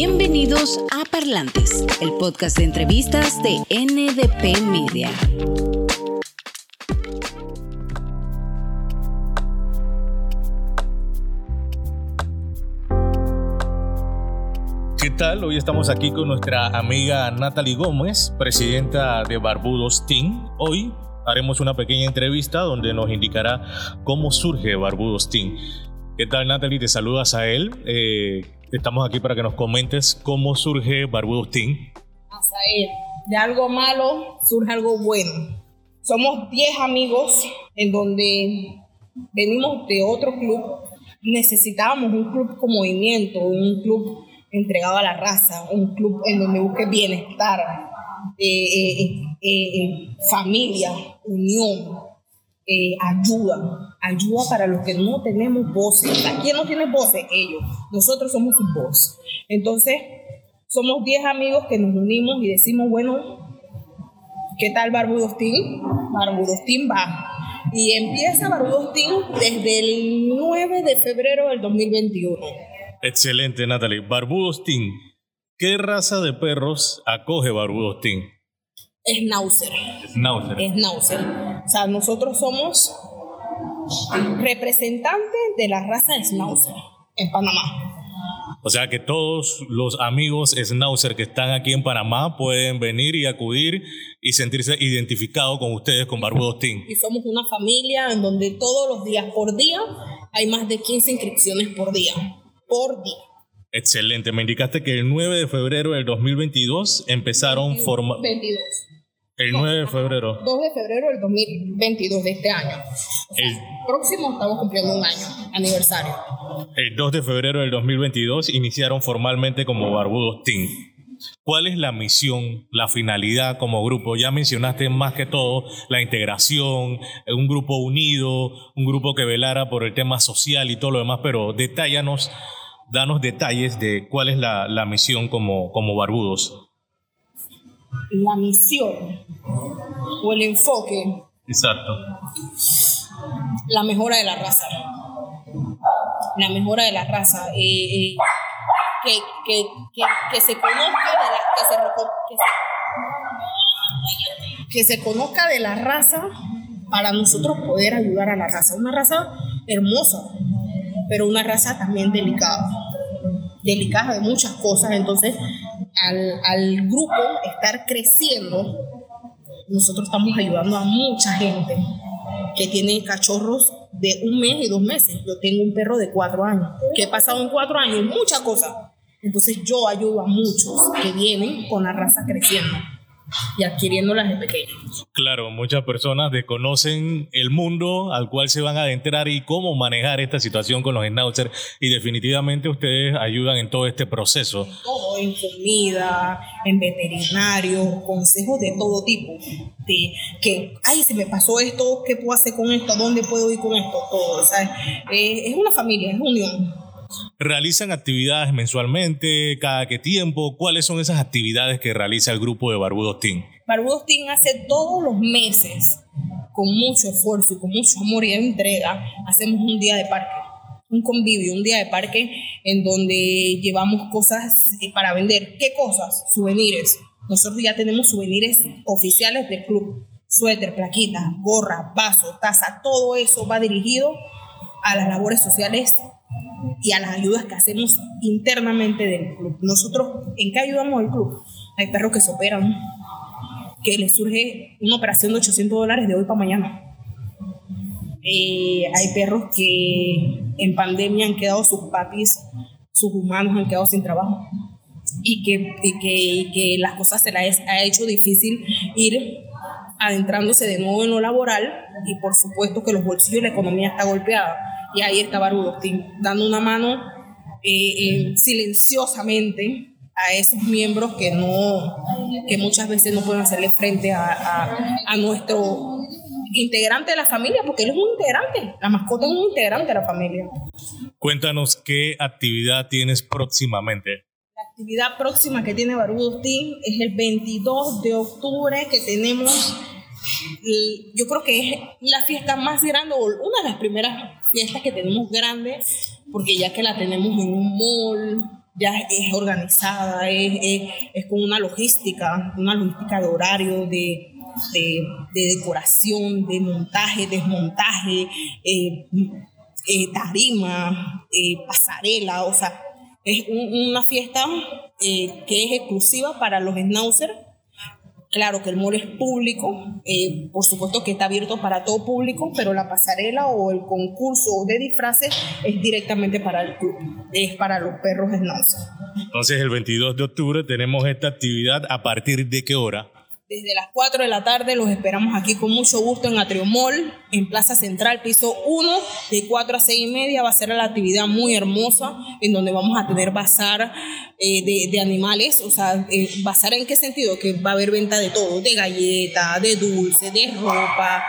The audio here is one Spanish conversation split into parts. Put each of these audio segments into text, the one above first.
Bienvenidos a Parlantes, el podcast de entrevistas de NDP Media. ¿Qué tal? Hoy estamos aquí con nuestra amiga Natalie Gómez, presidenta de Barbudos Team. Hoy haremos una pequeña entrevista donde nos indicará cómo surge Barbudos Team. ¿Qué tal Natalie? Te saludas a él. Eh, estamos aquí para que nos comentes cómo surge. Hasta él. De algo malo surge algo bueno. Somos 10 amigos en donde venimos de otro club. Necesitábamos un club con movimiento, un club entregado a la raza, un club en donde busque bienestar, eh, eh, eh, familia, unión, ayuda, ayuda para los que no tenemos voces. ¿Quién no tiene voces? Ellos. Nosotros somos su voz. Entonces, somos 10 amigos que nos unimos y decimos, bueno, ¿qué tal Barbudostín? Barbudostín va. Y empieza Barbudostín desde el 9 de febrero del 2021. Excelente, Natalie. Barbudos Team. ¿Qué raza de perros acoge Barbudos Team? Schnauzer. Schnauzer. Schnauzer. O sea, nosotros somos representantes de la raza de Schnauzer en Panamá. O sea que todos los amigos Schnauzer que están aquí en Panamá pueden venir y acudir y sentirse identificados con ustedes, con Barbudos Team. Y somos una familia en donde todos los días por día hay más de 15 inscripciones por día por día. Excelente. Me indicaste que el 9 de febrero del 2022 empezaron formar... 22. El 9 de febrero. 2 de febrero del 2022 de este año. el próximo estamos cumpliendo un año, aniversario. El 2 de febrero del 2022 iniciaron formalmente como Barbudos Team. ¿Cuál es la misión, la finalidad como grupo? Ya mencionaste más que todo la integración, un grupo unido, un grupo que velara por el tema social y todo lo demás, pero detállanos danos detalles de cuál es la, misión como, como Barbudos. La misión o el enfoque. Exacto. La mejora de la raza. La mejora de la raza. Eh, eh, que, que, que, se conozca de la, que se, que se conozca de la raza para nosotros poder ayudar a la raza. Una raza hermosa, pero una raza también delicada, delicada de muchas cosas. Entonces, al, grupo estar creciendo, nosotros estamos ayudando a mucha gente que tiene cachorros de un mes y dos meses. Yo tengo un perro de cuatro años, que he pasado en cuatro años muchas cosas. Entonces yo ayudo a muchos que vienen con la raza creciendo y adquiriéndolas de pequeños. Claro, muchas personas desconocen el mundo al cual se van a adentrar y cómo manejar esta situación con los schnauzer y definitivamente ustedes ayudan en todo este proceso. Todo, en comida, en veterinario, consejos de todo tipo. De que, ay, se me pasó esto, ¿qué puedo hacer con esto? ¿Dónde puedo ir con esto? Todo, eh, es una familia, es unión. ¿Realizan actividades mensualmente? ¿Cada qué tiempo? ¿Cuáles son esas actividades que realiza el grupo de Barbudos Team? Barbudos Team hace todos los meses, con mucho esfuerzo y con mucho amor y entrega, hacemos un día de parque, un convivio, un día de parque en donde llevamos cosas eh, para vender. ¿Qué cosas? Souvenirs. Nosotros ya tenemos souvenirs oficiales del club. Suéter, plaquita, gorra, vaso, taza, todo eso va dirigido a las labores sociales y a las ayudas que hacemos internamente del club. Nosotros, ¿en qué ayudamos al club? Hay perros que se operan, que les surge una operación de 800 dólares de hoy para mañana. Eh, hay perros que en pandemia han quedado sus papis, sus humanos han quedado sin trabajo y que, que, que las cosas se les ha hecho difícil ir adentrándose de nuevo en lo laboral y por supuesto que los bolsillos y la economía está golpeada y ahí está Barudostín, dando una mano eh, eh, silenciosamente a esos miembros que no que muchas veces no pueden hacerle frente a, a, nuestro integrante de la familia, porque él es un integrante, la mascota es un integrante de la familia. Cuéntanos qué actividad tienes próximamente. Actividad próxima que tiene Barudostín es el 22 de octubre que tenemos yo creo que es la fiesta más grande o una de las primeras fiestas que tenemos grande, porque ya que la tenemos en un mall, ya es organizada, es, es, con una logística, una logística de horario, de, de, decoración, de montaje, desmontaje, eh, eh, tarima, eh, pasarela, o sea, es una fiesta que es exclusiva para los schnauzer Claro que el mall es público, eh, por supuesto que está abierto para todo público, pero la pasarela o el concurso de disfraces es directamente para el club, es para los perros schnauzer. Entonces el 22 de octubre tenemos esta actividad a partir de qué hora? Desde las 4 de la tarde los esperamos aquí con mucho gusto en Atriomol, en Plaza Central, piso 1, de 4 a 6 y media. Va a ser la actividad muy hermosa, en donde vamos a tener bazar eh, de, animales. O sea, eh, ¿bazar en qué sentido? Que va a haber venta de todo, de galletas, de dulce, de ropa,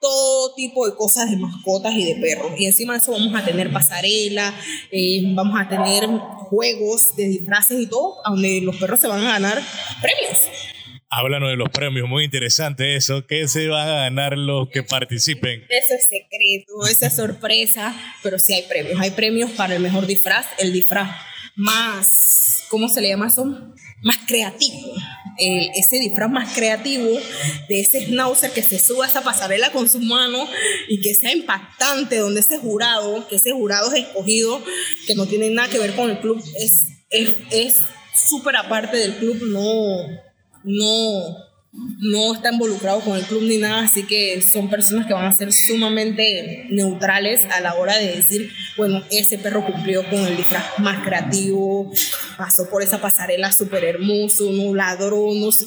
todo tipo de cosas de mascotas y de perros. Y encima de eso vamos a tener pasarela, eh, vamos a tener juegos de disfraces y todo, donde los perros se van a ganar premios. Háblanos de los premios, muy interesante eso. ¿Qué se van a ganar los que participen? Eso es secreto, esa es sorpresa, pero sí hay premios. Hay premios para el mejor disfraz, el disfraz más, ¿cómo se le llama eso? Más creativo. ese disfraz más creativo de ese schnauzer que se suba a esa pasarela con sus manos y que sea impactante, donde ese jurado, que ese jurado es escogido, que no tiene nada que ver con el club, es es súper aparte del club, no no, no está involucrado con el club ni nada, así que son personas que van a ser sumamente neutrales a la hora de decir, bueno, ese perro cumplió con el disfraz más creativo, pasó por esa pasarela súper hermoso, no ladró, no sé,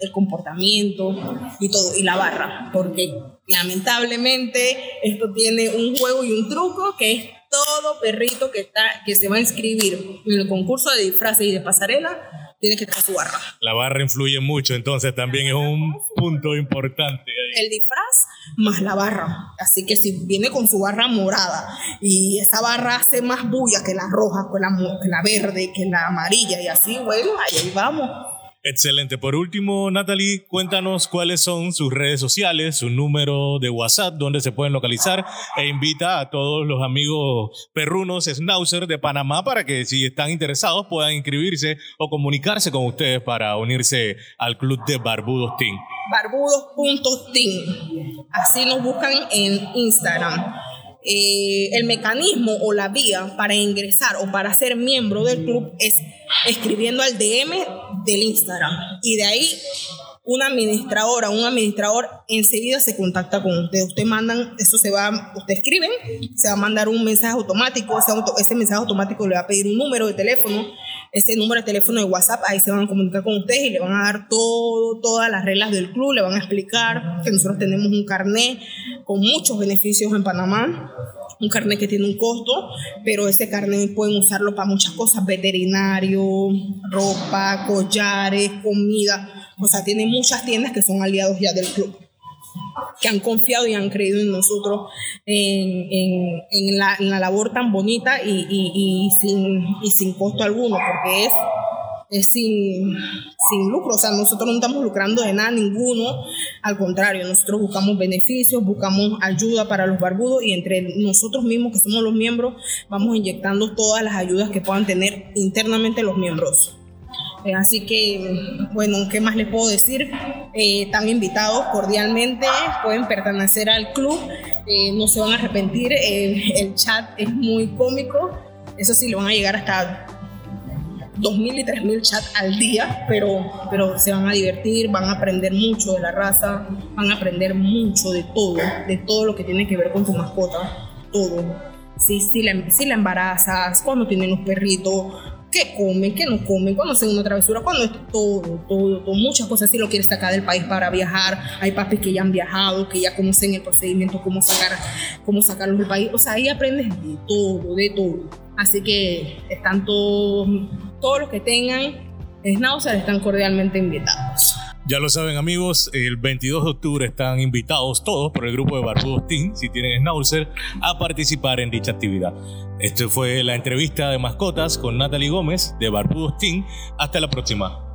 el comportamiento y todo, y la barra, porque lamentablemente esto tiene un juego y un truco que es todo perrito que, está, que se va a inscribir en el concurso de disfraces y de pasarela tiene que tener su barra. La barra influye mucho, entonces también es un punto importante. El disfraz más la barra. Así que si viene con su barra morada y esa barra hace más bulla que la roja, que la, que la verde, que la amarilla y así, bueno, ahí vamos. Excelente. Por último, Natalie, cuéntanos cuáles son sus redes sociales, su número de WhatsApp, donde se pueden localizar e invita a todos los amigos perrunos Schnauzer de Panamá para que si están interesados puedan inscribirse o comunicarse con ustedes para unirse al club de Barbudos Team. Barbudos.team. Así nos buscan en Instagram. Eh, el mecanismo o la vía para ingresar o para ser miembro del club es escribiendo al DM del Instagram. Y de ahí una administradora, un administrador enseguida se contacta con usted. Usted mandan, eso se va, usted escriben, se va a mandar un mensaje automático, ese, ese mensaje automático le va a pedir un número de teléfono, ese número de teléfono de WhatsApp, ahí se van a comunicar con ustedes y le van a dar todo, todas las reglas del club, le van a explicar que nosotros tenemos un carnet con muchos beneficios en Panamá, un carnet que tiene un costo, pero ese carnet pueden usarlo para muchas cosas, veterinario, ropa, collares, comida, o sea, tiene muchas tiendas que son aliados ya del club que han confiado y han creído en nosotros en, en, en, la, en la, labor tan bonita y, y, y, sin, y sin costo alguno, porque es, es sin, sin lucro, o sea, nosotros no estamos lucrando de nada ninguno, al contrario, nosotros buscamos beneficios, buscamos ayuda para los barbudos y entre nosotros mismos, que somos los miembros, vamos inyectando todas las ayudas que puedan tener internamente los miembros. Eh, así que, bueno, ¿qué más les puedo decir? Eh, están invitados cordialmente, pueden pertenecer al club, eh, no se van a arrepentir, el chat es muy cómico, eso sí, le van a llegar hasta 2.000 y 3.000 chats al día, pero, pero se van a divertir, van a aprender mucho de la raza, van a aprender mucho de todo, de todo lo que tiene que ver con tu mascota, todo. Si, si, la, si la embarazas, cuando tienen los perritos, qué comen, qué no comen, cuando hacen una travesura, cuando es todo, todo, todo, muchas cosas. Si lo quieres sacar del país para viajar, hay papis que ya han viajado, que ya conocen el procedimiento, cómo sacar, cómo sacarlos del país. O sea, ahí aprendes de todo, de todo. Así que están todos, todos los que tengan Schnauzer están cordialmente invitados. Ya lo saben amigos, el 22 de octubre están invitados todos por el grupo de Barbudos Team, si tienen Schnauzer, a participar en dicha actividad. Esta fue la entrevista de mascotas con Natalie Gómez de Barbudos Team. Hasta la próxima.